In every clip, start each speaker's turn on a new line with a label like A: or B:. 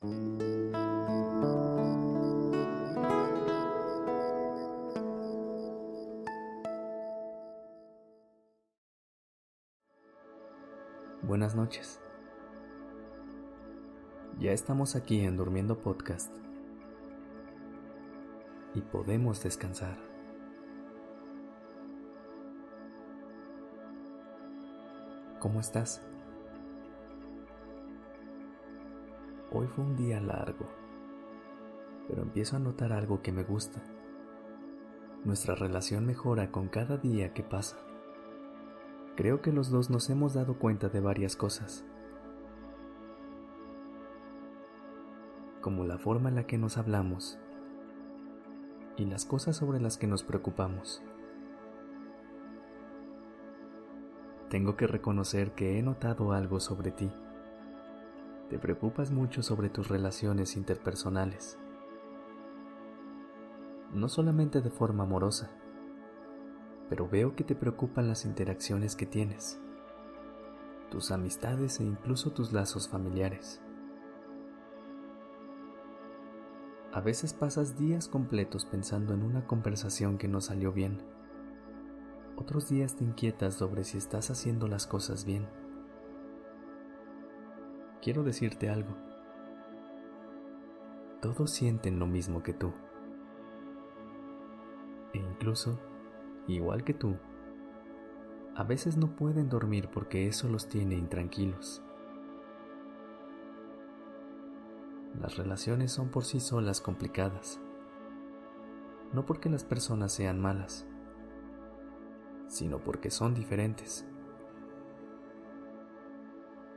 A: Buenas noches. Ya estamos aquí en Durmiendo Podcast y podemos descansar. ¿Cómo estás? Hoy fue un día largo, pero empiezo a notar algo que me gusta. Nuestra relación mejora con cada día que pasa. Creo que los dos nos hemos dado cuenta de varias cosas. Como la forma en la que nos hablamos y las cosas sobre las que nos preocupamos. Tengo que reconocer que he notado algo sobre ti. Te preocupas mucho sobre tus relaciones interpersonales. No solamente de forma amorosa, pero veo que te preocupan las interacciones que tienes, tus amistades e incluso tus lazos familiares. A veces pasas días completos pensando en una conversación que no salió bien. Otros días te inquietas sobre si estás haciendo las cosas bien. Quiero decirte algo. Todos sienten lo mismo que tú. E incluso igual que tú, a veces no pueden dormir porque eso los tiene intranquilos. Las relaciones son por sí solas complicadas, no porque las personas sean malas, sino porque son diferentes.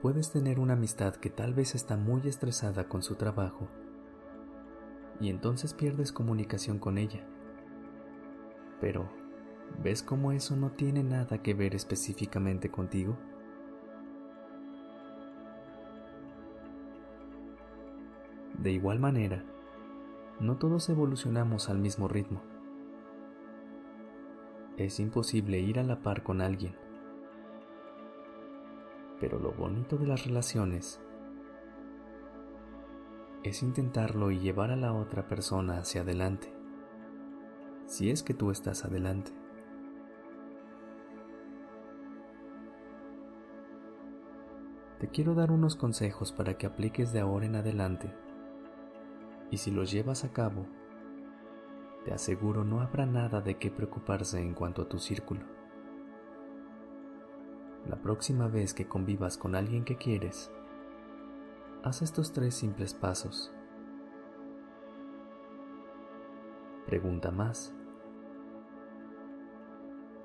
A: Puedes tener una amistad que tal vez está muy estresada con su trabajo y entonces pierdes comunicación con ella. Pero ¿Ves cómo eso no tiene nada que ver específicamente contigo? De igual manera, no todos evolucionamos al mismo ritmo. Es imposible ir a la par con alguien. Pero lo bonito de las relaciones es intentarlo y llevar a la otra persona hacia adelante, si es que tú estás adelante. te quiero dar unos consejos para que apliques de ahora en adelante. Y si los llevas a cabo, te aseguro no habrá nada de qué preocuparse en cuanto a tu círculo. La próxima vez que convivas con alguien que quieres, haz estos tres simples pasos. Pregunta más.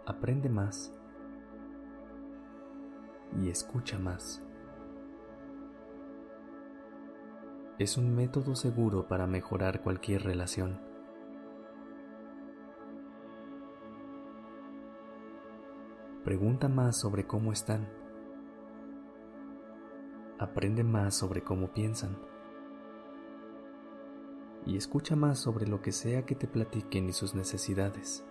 A: Aprende más. Y escucha más. es un método seguro para mejorar cualquier relación. Pregunta más sobre cómo están. Aprende más sobre cómo piensan. Y escucha más sobre lo que sea que te platiquen y sus necesidades.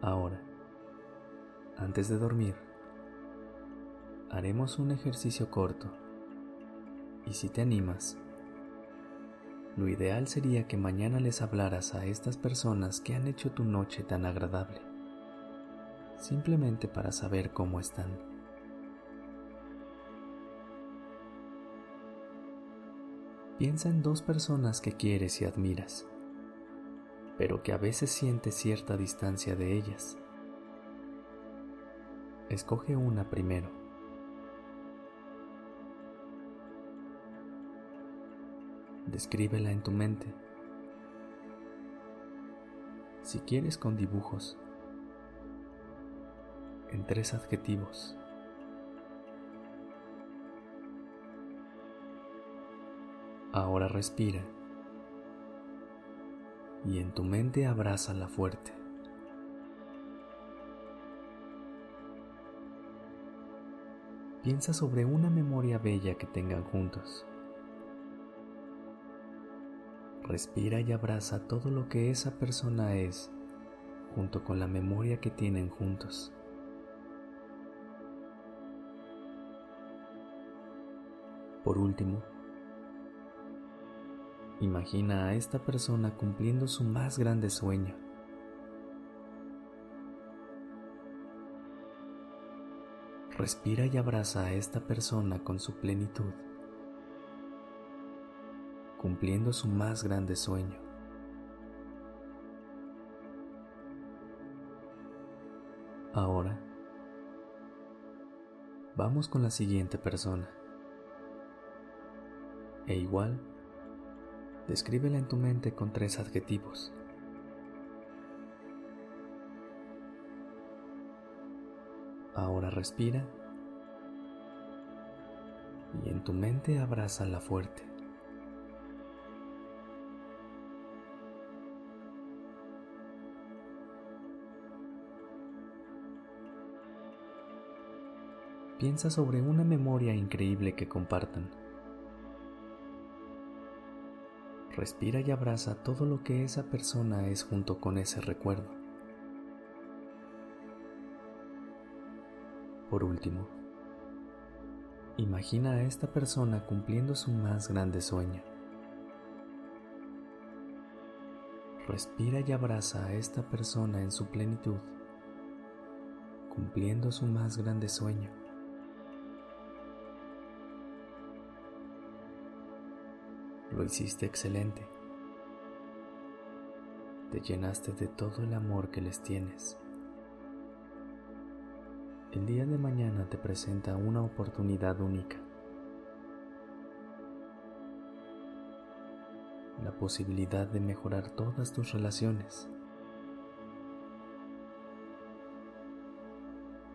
A: Ahora, antes de dormir, haremos un ejercicio corto y si te animas, lo ideal sería que mañana les hablaras a estas personas que han hecho tu noche tan agradable, simplemente para saber cómo están. Piensa en dos personas que quieres y admiras, pero que a veces sientes cierta distancia de ellas. Escoge una primero. Descríbela en tu mente. Si quieres con dibujos, en tres adjetivos. Ahora respira y en tu mente abrázala fuerte. Piensa sobre una memoria bella que tengan juntos. Respira y abraza todo lo que esa persona es junto con la memoria que tienen juntos. Por último, imagina a esta persona cumpliendo su más grande sueño. Respira y abraza a esta persona con su plenitud, cumpliendo su más grande sueño. Ahora, vamos con la siguiente persona. E igual, descríbela en tu mente con tres adjetivos. Ahora respira y en tu mente abrázala fuerte. Piensa sobre una memoria increíble que compartan. Respira y abraza todo lo que esa persona es junto con ese recuerdo. Por último, imagina a esta persona cumpliendo su más grande sueño. Respira y abraza a esta persona en su plenitud, cumpliendo su más grande sueño. Lo hiciste excelente. Te llenaste de todo el amor que les tienes. El día de mañana te presenta una oportunidad única. La posibilidad de mejorar todas tus relaciones.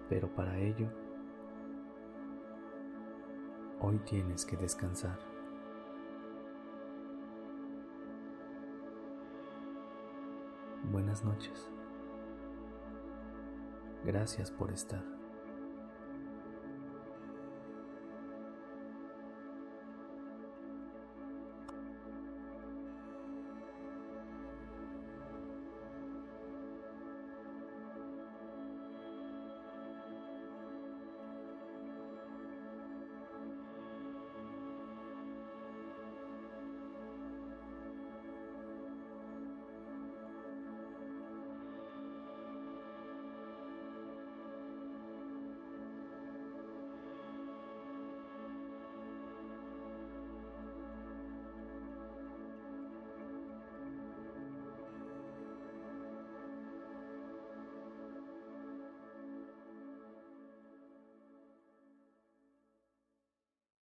A: Pero para ello, hoy tienes que descansar. Buenas noches. Gracias por estar.